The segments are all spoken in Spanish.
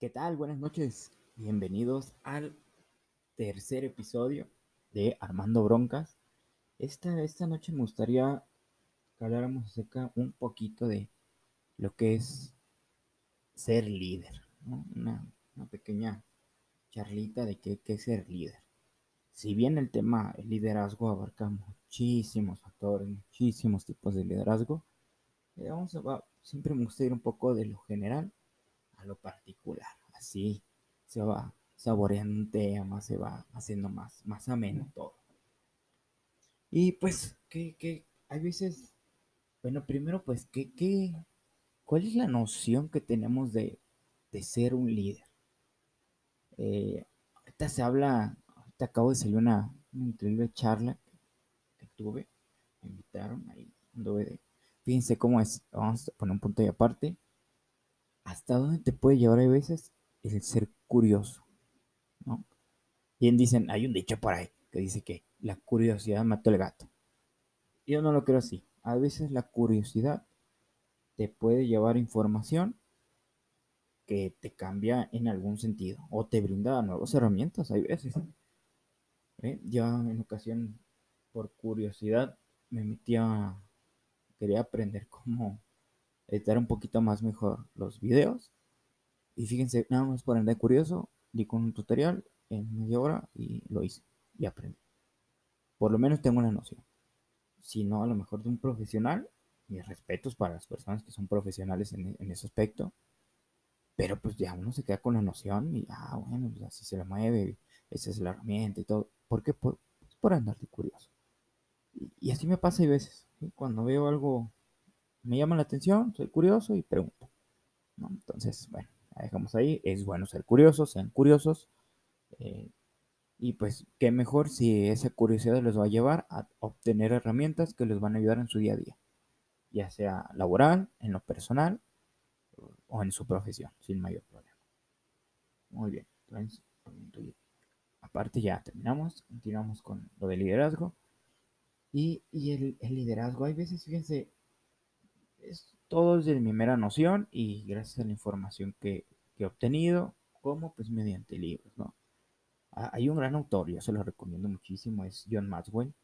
¿Qué tal? Buenas noches. Bienvenidos al tercer episodio de Armando Broncas. Esta, esta noche me gustaría que habláramos acerca un poquito de lo que es ser líder. Una, pequeña charlita de qué, es ser líder. Si bien el tema el liderazgo abarca muchísimos factores, muchísimos tipos de liderazgo, eh, siempre me gusta ir un poco de lo general a lo particular. Así se va saboreando un tema, se va haciendo más, más ameno todo. Y pues, que, hay veces, bueno, primero pues, ¿qué, qué, cuál es la noción que tenemos de, ser un líder? Eh, ahorita se habla, ahorita acabo de salir una, increíble charla que, tuve, me invitaron ahí, anduve fíjense cómo es, vamos a poner un punto de aparte, hasta dónde te puede llevar a veces el ser curioso, ¿no? Bien dicen, hay un dicho por ahí que dice que la curiosidad mató el gato. Yo no lo creo así. A veces la curiosidad te puede llevar información que te cambia en algún sentido o te brinda nuevas herramientas. Hay veces. ¿eh? Yo en ocasión, por curiosidad, me metía, quería aprender cómo editar un poquito más mejor los videos. Y fíjense, nada más por andar curioso, di con un tutorial en media hora y lo hice y aprendí. Por lo menos tengo una noción. Si no, a lo mejor de un profesional, mis respetos para las personas que son profesionales en, ese aspecto. Pero pues ya uno se queda con la noción y, ah, bueno, pues así se le mueve, esa es la herramienta y todo. ¿Por qué? Por, pues, por andar curioso. Y, así me pasa a veces. Cuando veo algo me llama la atención, soy curioso y pregunto. Entonces, bueno, dejamos ahí. Es bueno ser curiosos, sean curiosos. Eh, y pues, qué mejor si esa curiosidad les va a llevar a obtener herramientas que les van a ayudar en su día a día, ya sea laboral, en lo personal o en su profesión, sin mayor problema. Muy bien, entonces, aparte ya terminamos, continuamos con lo del liderazgo. Y, el, el, liderazgo, hay veces, fíjense, es todo desde mi mera noción y gracias a la información que, he obtenido, como pues mediante libros, ¿no? Hay un gran autor, yo se lo recomiendo muchísimo, es John Maxwell.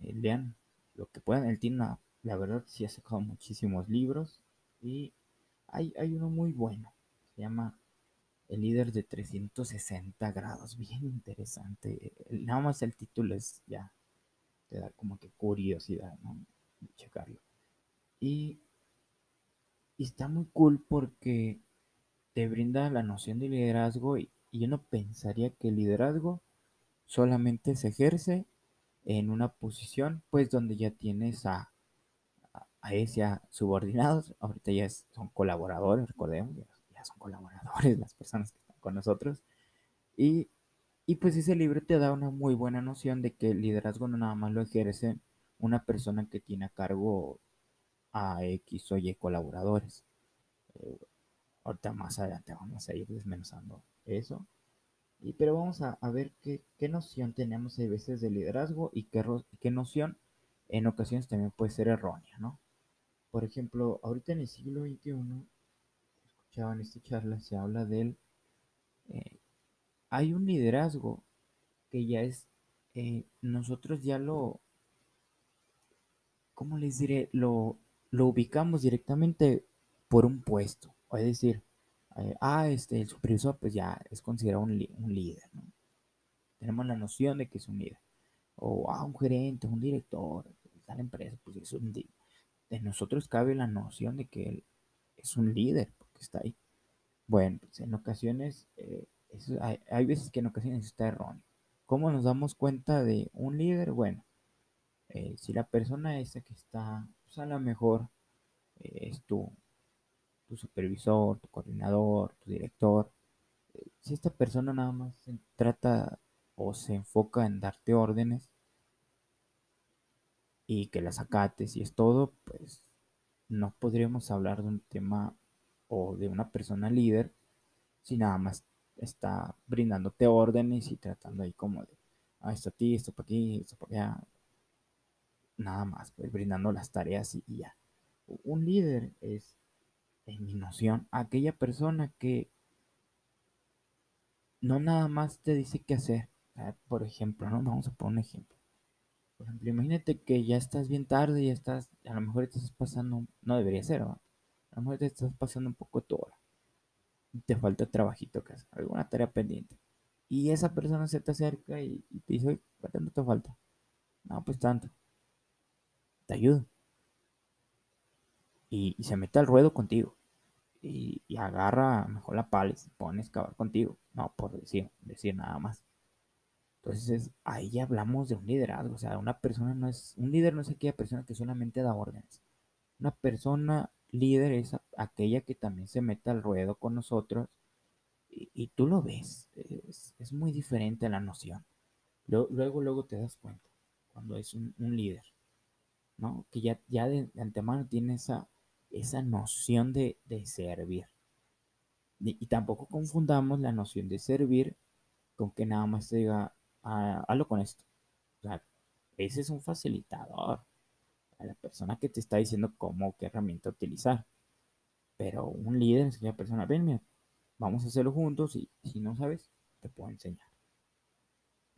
Eh, lean lo que puedan, él tiene la verdad sí ha sacado muchísimos libros y hay, hay uno muy bueno, se llama El líder de 360 grados, bien interesante. Nada más el título es ya, te da como que curiosidad, ¿no? Checarlo. Y, está muy cool porque te brinda la noción de liderazgo y, y uno pensaría que el liderazgo solamente se ejerce en una posición pues donde ya tienes a, a, ese subordinados, ahorita ya son colaboradores, recordemos, ya, son colaboradores las personas que están con nosotros. Y, y pues ese libro te da una muy buena noción de que el liderazgo no nada más lo ejerce una persona que tiene a cargo a X o Y colaboradores. Eh, ahorita más adelante vamos a ir desmenuzando eso. Y, pero vamos a, ver qué, noción tenemos a veces de liderazgo y qué, qué noción en ocasiones también puede ser errónea, ¿no? Por ejemplo, ahorita en el siglo XXI, escuchaba en esta charla, se habla del... Eh, hay un liderazgo que ya es... Eh, nosotros ya lo... ¿Cómo les diré? Lo, lo ubicamos directamente por un puesto. Es decir, eh, ah, este, el supervisor pues ya es considerado un, líder, ¿no? Tenemos la noción de que es un líder. O, ah, un gerente, un director tal empresa, pues es un líder. De nosotros cabe la noción de que él es un líder, porque está ahí. Bueno, pues en ocasiones, eh, hay, hay, veces que en ocasiones está erróneo. ¿Cómo nos damos cuenta de un líder? Bueno, eh, si la persona esa que está, pues a lo mejor eh, es tu, tu supervisor, tu coordinador, tu director, eh, si esta persona nada más trata o se enfoca en darte órdenes y que las acates y es todo, pues no podríamos hablar de un tema o de una persona líder si nada más está brindándote órdenes y tratando ahí como de, ah, esto a ti, esto para ti, esto para allá, nada más, pues brindando las tareas y, ya. Un líder es, en mi noción, aquella persona que no nada más te dice qué hacer. Por ejemplo, ¿no? Vamos a poner un ejemplo. Por ejemplo, imagínate que ya estás bien tarde y estás, a lo mejor estás pasando, no debería ser, ¿no? A lo mejor te estás pasando un poco tu hora. Te falta trabajito que alguna tarea pendiente. Y esa persona se te acerca y, te dice, ¿cuánto te falta? No, pues tanto. Te ayudo. Y, se mete al ruedo contigo. Y, agarra mejor la pala y se pone a excavar contigo. No, por decir, decir nada más. Entonces ahí ya hablamos de un liderazgo. O sea, una persona no es, un líder no es aquella persona que solamente da órdenes. Una persona líder es aquella que también se mete al ruedo con nosotros y, tú lo ves. Es, muy diferente la noción. Luego, luego, te das cuenta cuando es un, líder, ¿no? Que ya, ya de, antemano tiene esa, esa noción de, servir. Y, tampoco confundamos la noción de servir con que nada más te diga, ah, hazlo con esto. O sea, ese es un facilitador a la persona que te está diciendo cómo, qué herramienta utilizar. Pero un líder es aquella persona, ven, mira, vamos a hacerlo juntos y si no sabes, te puedo enseñar.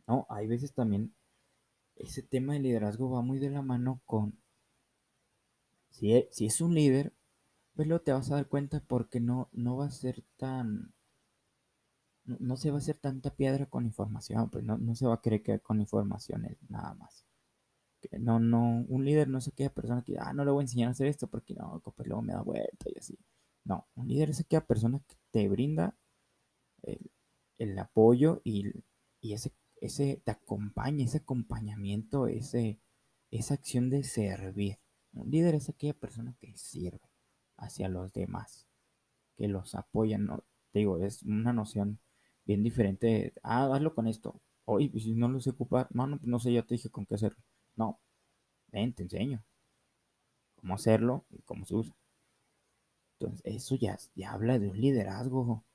No, hay veces también ese tema de liderazgo va muy de la mano con, si es, si es un líder, pues luego te vas a dar cuenta porque no, no va a ser tan, no, se va a hacer tanta piedra con información, pues no, no se va a creer que con información nada más. No, no, un líder no es aquella persona que, ah, no le voy a enseñar a hacer esto porque no, pues luego me da vuelta y así. No, un líder es aquella persona que te brinda el, apoyo y, ese, ese te acompaña, ese acompañamiento, ese, esa acción de servir. Un líder es aquella persona que sirve hacia los demás, que los apoya. No, te digo, es una noción bien diferente. ah, hazlo con esto. Oye, pues si no lo sé ocupar, no, no sé, ya te dije con qué hacerlo. No, ven, te enseño cómo hacerlo y cómo se usa. Entonces, eso ya, ya habla de un liderazgo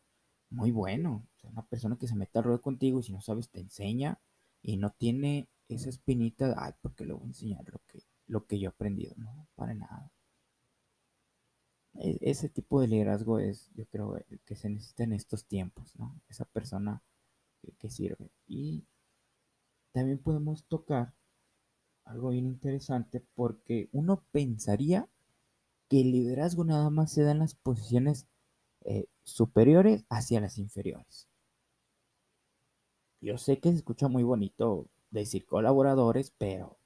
muy bueno. una persona que se mete al ruedo contigo y si no sabes te enseña y no tiene esa espinita de, ay, porque le voy a enseñar lo que, lo que yo he aprendido. No, para nada. E, ese tipo de liderazgo es, yo creo, que se necesita en estos tiempos, ¿no? Esa persona que, que sirve. Y también podemos tocar algo bien interesante porque uno pensaría que el liderazgo nada más se da en las posiciones eh, superiores hacia las inferiores. Yo sé que se escucha muy bonito decir colaboradores, pero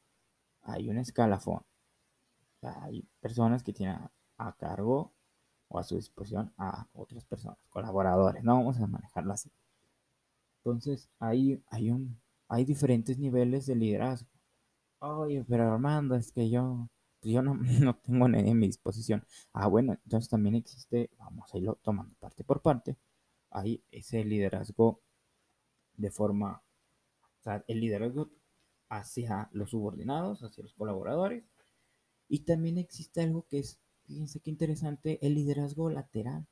hay un escalafón. hay personas que tienen a, cargo o a su disposición a otras personas, colaboradores, no vamos a manejarlo así. Entonces, hay, hay, hay diferentes niveles de liderazgo. Oye, pero Armando, es que yo yo no, no tengo nadie en mi disposición. Ah, bueno, entonces también existe, vamos a irlo tomando parte por parte, hay ese liderazgo de forma, o sea, el liderazgo hacia los subordinados, hacia los colaboradores, y también existe algo que es, fíjense qué interesante, el liderazgo lateral.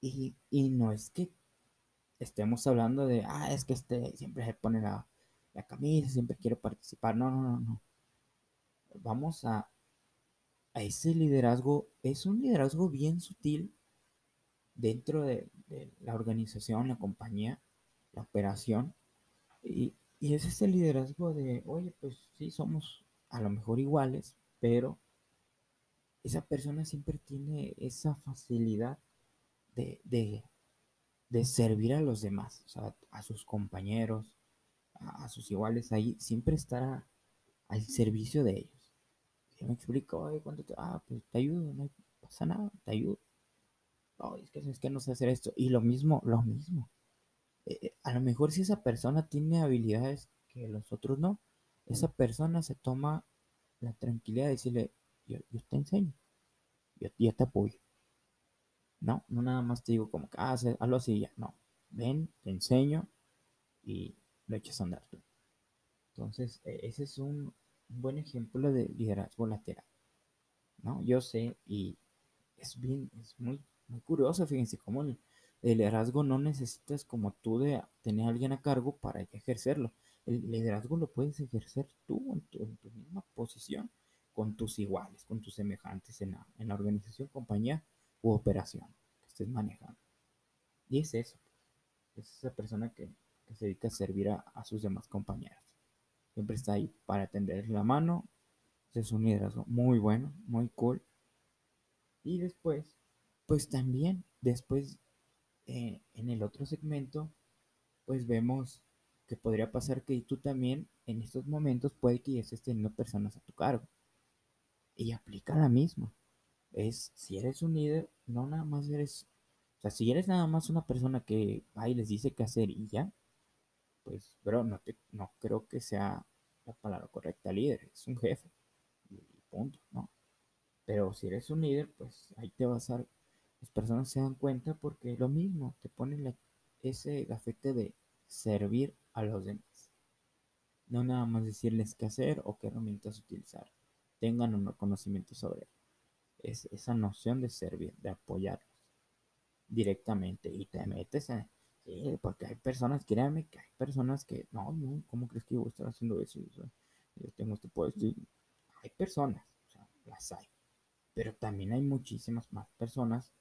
Y, y no es que estemos hablando de, ah, es que este siempre se pone la, la camisa, siempre quiere participar. No, no, no, no vamos a, a ese liderazgo, es un liderazgo bien sutil dentro de, la organización, la compañía, la operación. Y, y, es ese liderazgo de, oye, pues sí, somos a lo mejor iguales, pero esa persona siempre tiene esa facilidad de, de, de servir a los demás, a sus compañeros, a, a sus iguales, ahí siempre estará al servicio de ellos me explico, ¿cuánto te... Ah, pues te ayudo, no pasa nada, te ayudo. No, es que, es que no sé hacer esto. Y lo mismo, lo mismo. Eh, eh, a lo mejor si esa persona tiene habilidades que los otros no, esa persona se toma la tranquilidad de decirle, yo, te enseño, yo, yo, te apoyo. No, no nada más te digo como que, ah, hazlo así ya. No, ven, te enseño y lo echas a andar tú. Entonces, e, ese es un, un buen ejemplo de liderazgo lateral. ¿no? Yo sé y es bien, es muy, muy curioso, fíjense cómo el, liderazgo no necesitas como tú de tener a alguien a cargo para ejercerlo. El liderazgo lo puedes ejercer tú en tu, misma posición, con tus iguales, con tus semejantes en la, en la organización, compañía u operación que estés manejando. Y es eso. es esa persona que, se dedica a servir a, sus demás compañeros. Siempre está ahí para tender la mano. es un liderazgo muy bueno, muy cool. Y después, pues también, después, eh, en el otro segmento, pues vemos que podría pasar que tú también en estos momentos puede que ya estés teniendo personas a tu cargo. Y aplica la misma. Es, si eres un líder, no nada más eres, o sea, si eres nada más una persona que y les dice qué hacer y ya, pues, pero no, te, no creo que sea la palabra correcta líder, es un jefe. Y punto, ¿no? Pero si eres un líder, pues ahí te vas a... Las personas se dan cuenta porque lo mismo, te ponen ese gafete de servir a los demás. No nada más decirles qué hacer o qué herramientas utilizar. Tengan un conocimiento sobre es esa noción de servir, de apoyarlos directamente y te metes en, sí, porque hay personas, créanme que hay personas que, no, no, ¿cómo crees que yo voy a estar haciendo eso? Yo tengo este puesto hay personas, o sea, las hay, pero también hay muchísimas más personas,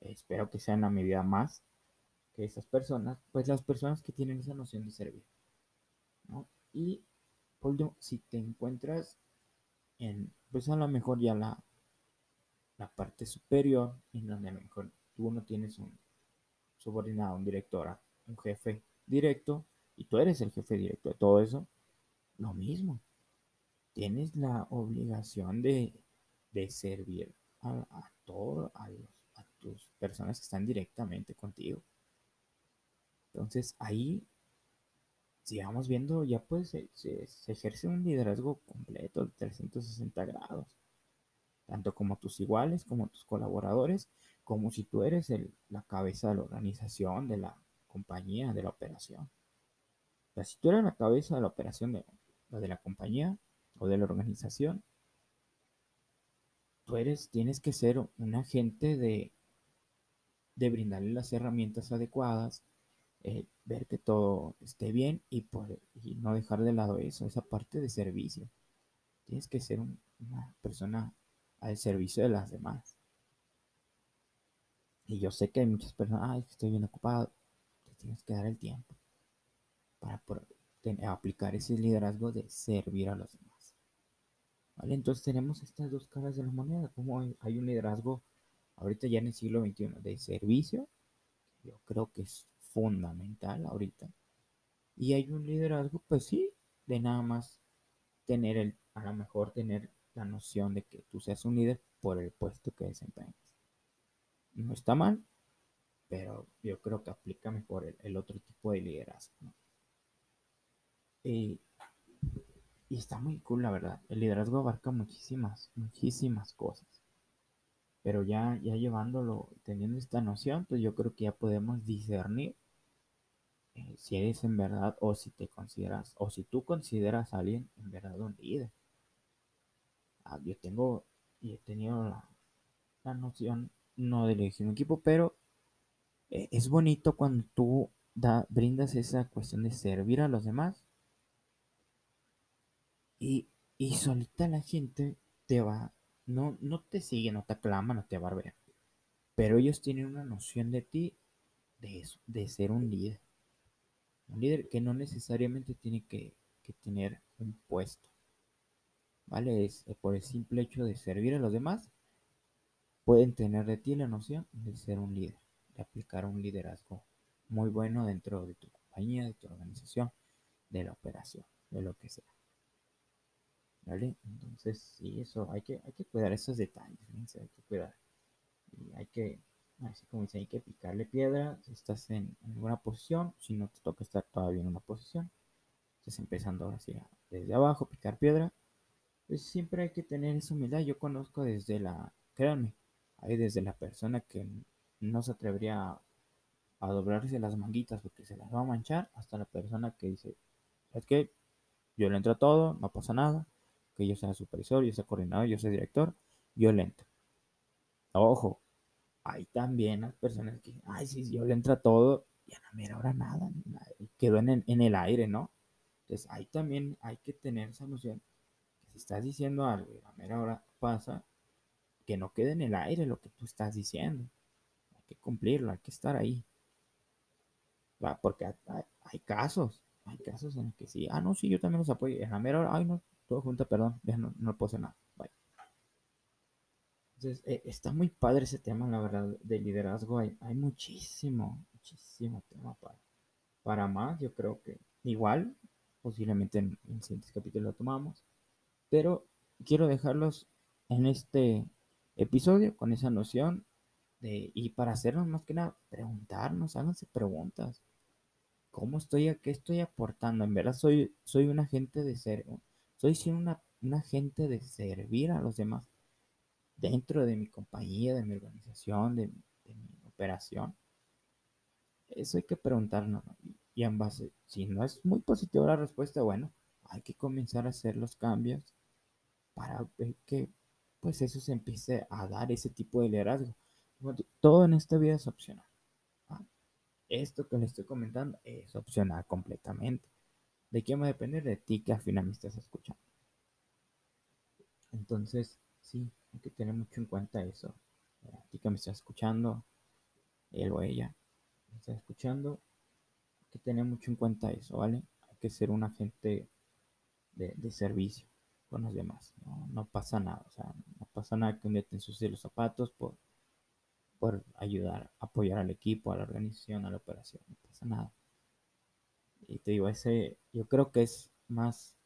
espero que sean a medida más que esas personas, pues las personas que tienen esa noción de servir. Y por último, si te encuentras en, pues a lo mejor ya la, la parte superior, en donde a lo mejor tú no tienes un subordinado, un director, un jefe directo, y tú eres el jefe directo de todo eso, lo mismo. Tienes la obligación de, servir a, a todos, a, a tus personas que están directamente contigo. Entonces ahí, si vamos viendo, ya pues se, ejerce un liderazgo completo de 360 grados. Tanto como tus iguales, como tus colaboradores, como si tú eres el, la cabeza de la organización, de la compañía, de la operación. Si tú eres la cabeza de la operación de, de la compañía o de la organización, tú eres, tienes que ser un agente de, de brindarle las herramientas adecuadas, eh, ver que todo esté bien y, por, no dejar de lado eso, esa parte de servicio. Tienes que ser una persona al servicio de las demás. Y yo sé que hay muchas personas, ay, estoy bien ocupado. Te tienes que dar el tiempo para aplicar ese liderazgo de servir a los demás. ¿Vale? Entonces tenemos estas dos caras de la moneda, como hay un liderazgo ahorita ya en el siglo XXI de servicio, yo creo que es fundamental ahorita. Y hay un liderazgo, pues sí, de nada más tener el, a lo mejor tener la noción de que tú seas un líder por el puesto que desempeñas. No está mal, pero yo creo que aplica mejor el, otro tipo de liderazgo. Y, está muy cool, la verdad. El liderazgo abarca muchísimas, muchísimas cosas. Pero ya, ya llevándolo, teniendo esta noción, pues yo creo que ya podemos discernir eh, si eres en verdad o si te consideras o si tú consideras a alguien en verdad un líder. Ah, yo tengo y he tenido la, noción no elegir un equipo, pero eh, es bonito cuando tú da, brindas esa cuestión de servir a los demás y, y solita la gente te va, no, no te sigue, no te aclama, no te barbea, pero ellos tienen una noción de ti, de eso, de ser un líder. Un líder que no necesariamente tiene que, tener un puesto. ¿Vale? Es eh, por el simple hecho de servir a los demás, pueden tener de ti la noción de ser un líder, de aplicar un liderazgo muy bueno dentro de tu compañía, de tu organización, de la operación, de lo que sea. ¿Vale? Entonces, sí, eso, hay que, hay que cuidar esos detalles, hay que cuidar. Y hay que Así como dice, hay que picarle piedra si estás en, alguna posición, si no te toca estar todavía en una posición. Estás empezando ahora sí desde abajo, picar piedra. Pues siempre hay que tener esa humildad. Yo conozco desde la, créanme, hay desde la persona que no se atrevería a, doblarse las manguitas porque se las va a manchar, hasta la persona que dice, es que yo le entro a todo, no pasa nada, que yo sea supervisor, yo sea coordinador, yo sea director, yo le entro. Ojo, hay también las personas que, ay, si yo le entra todo y a la mera hora nada, quedó en el, aire, ¿no? Entonces ahí también hay que tener esa noción si estás diciendo algo y a la mera hora pasa, que no quede en el aire lo que tú estás diciendo. Hay que cumplirlo, hay que estar ahí. Porque hay, casos, hay casos en los que sí, ah, no, sí, yo también los apoyo. En la mera hora, ay, no, todo junto, perdón, ya no, no puedo nada. Bye. Entonces, eh, está muy padre ese tema, la verdad, de liderazgo. Hay, hay muchísimo, muchísimo tema para, para más. Yo creo que igual, posiblemente en, en siguientes capítulos lo tomamos. Pero quiero dejarlos en este episodio con esa noción de, y para hacernos más que nada, preguntarnos, háganse preguntas. ¿Cómo estoy, a qué estoy aportando? En verdad soy, soy un agente de ser, soy una, un agente de servir a los demás dentro de mi compañía, de mi organización, de, mi operación. Eso hay que preguntarnos. Y en base, si no es muy positiva la respuesta, bueno, hay que comenzar a hacer los cambios para ver que pues eso se empiece a dar ese tipo de liderazgo. Todo en esta vida es opcional. Esto que le estoy comentando es opcional completamente. ¿De quién va a depender? De ti que al final me estás escuchando. Entonces, sí, hay que tener mucho en cuenta eso. A ti que me estás escuchando, él o ella me está escuchando, hay que tener mucho en cuenta eso, ¿vale? Hay que ser un agente de, servicio con los demás. No, pasa nada, o sea, no pasa nada que un día te ensucies los zapatos por, por ayudar, apoyar al equipo, a la organización, a la operación, no pasa nada. Y te digo, ese, yo creo que es más,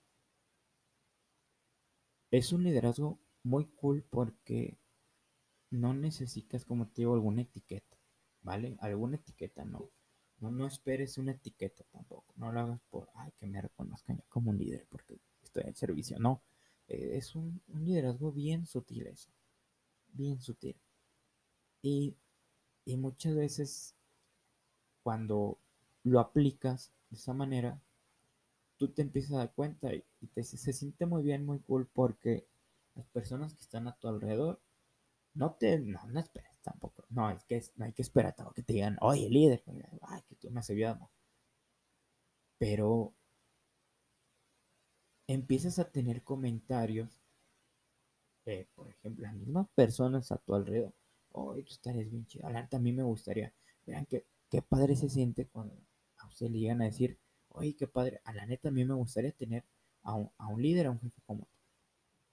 es un liderazgo muy cool porque no necesitas, como te digo, alguna etiqueta, ¿vale? Alguna etiqueta, no. No, no esperes una etiqueta tampoco. No lo hagas por, ay, que me reconozcan como un líder porque estoy en servicio. No, es un, liderazgo bien sutil eso. Bien sutil. Y, muchas veces cuando lo aplicas de esa manera, tú te empiezas a dar cuenta y, te, se siente muy bien, muy cool porque las personas que están a tu alrededor no te, no, no esperes tampoco. No, es que no hay que esperar tampoco que te digan, oye, líder, ay, que tú me has ayudado. Pero empiezas a tener comentarios, por ejemplo, las mismas personas a tu alrededor. Oye, tú estarías bien chido. A mí me gustaría. Vean que, qué padre se siente cuando a usted le llegan a decir, oye, qué padre. A la neta, a me gustaría tener a un, a un líder, a un jefe como tú.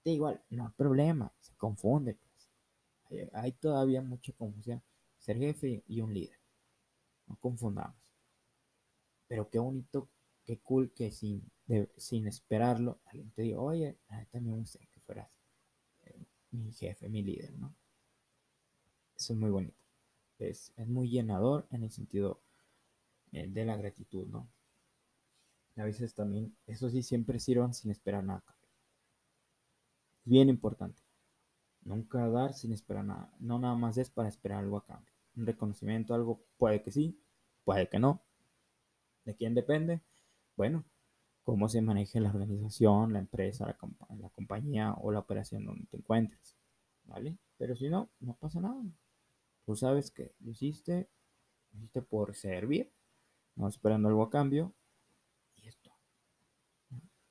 Da igual, no hay problema, se confunde. Hay, todavía mucha confusión. Ser jefe y un líder. No confundamos. Pero qué bonito, qué cool que sin, sin esperarlo, alguien te diga, oye, también me gustaría que fueras eh, mi jefe, mi líder, ¿no? Eso es muy bonito. Es, es muy llenador en el sentido eh, de la gratitud, ¿no? A veces también, eso sí, siempre sirvan sin esperar nada. Bien importante. Nunca dar sin esperar nada. No nada más es para esperar algo a cambio. Un reconocimiento, algo puede que sí, puede que no. ¿De quién depende? Bueno, cómo se maneje la organización, la empresa, la, compañía o la operación donde te encuentres. ¿Vale? Pero si no, no pasa nada. Tú sabes que lo hiciste, lo hiciste por servir, no esperando algo a cambio. Y esto.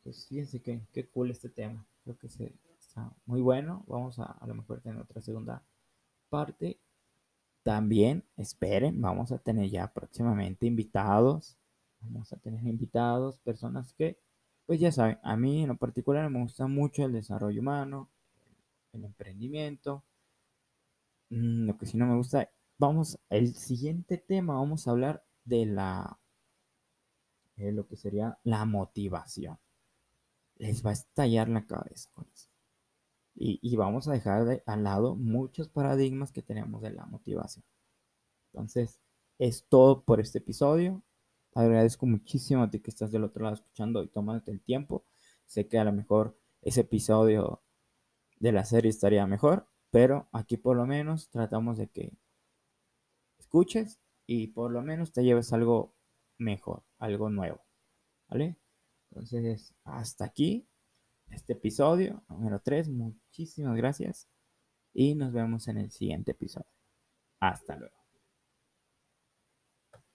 Pues fíjense que, qué cool este tema. Creo que se, muy bueno. Vamos a a lo mejor tener otra segunda parte. También esperen, vamos a tener ya próximamente invitados. Vamos a tener invitados, personas que, pues ya saben, a mí en lo particular me gusta mucho el desarrollo humano, el emprendimiento. Mm, lo que sí no me gusta, vamos, el siguiente tema, vamos a hablar de la, de lo que sería la motivación. Les va a estallar la cabeza con eso. Y, vamos a dejar de, al lado muchos paradigmas que tenemos de la motivación. Entonces, es todo por este episodio. Agradezco muchísimo a ti que estás del otro lado escuchando y tomándote el tiempo. Sé que a lo mejor ese episodio de la serie estaría mejor, pero aquí por lo menos tratamos de que escuches y por lo menos te lleves algo mejor, algo nuevo. ¿Vale? Entonces, hasta aquí este episodio número 3. Muchísimas gracias y nos vemos en el siguiente episodio. Hasta luego.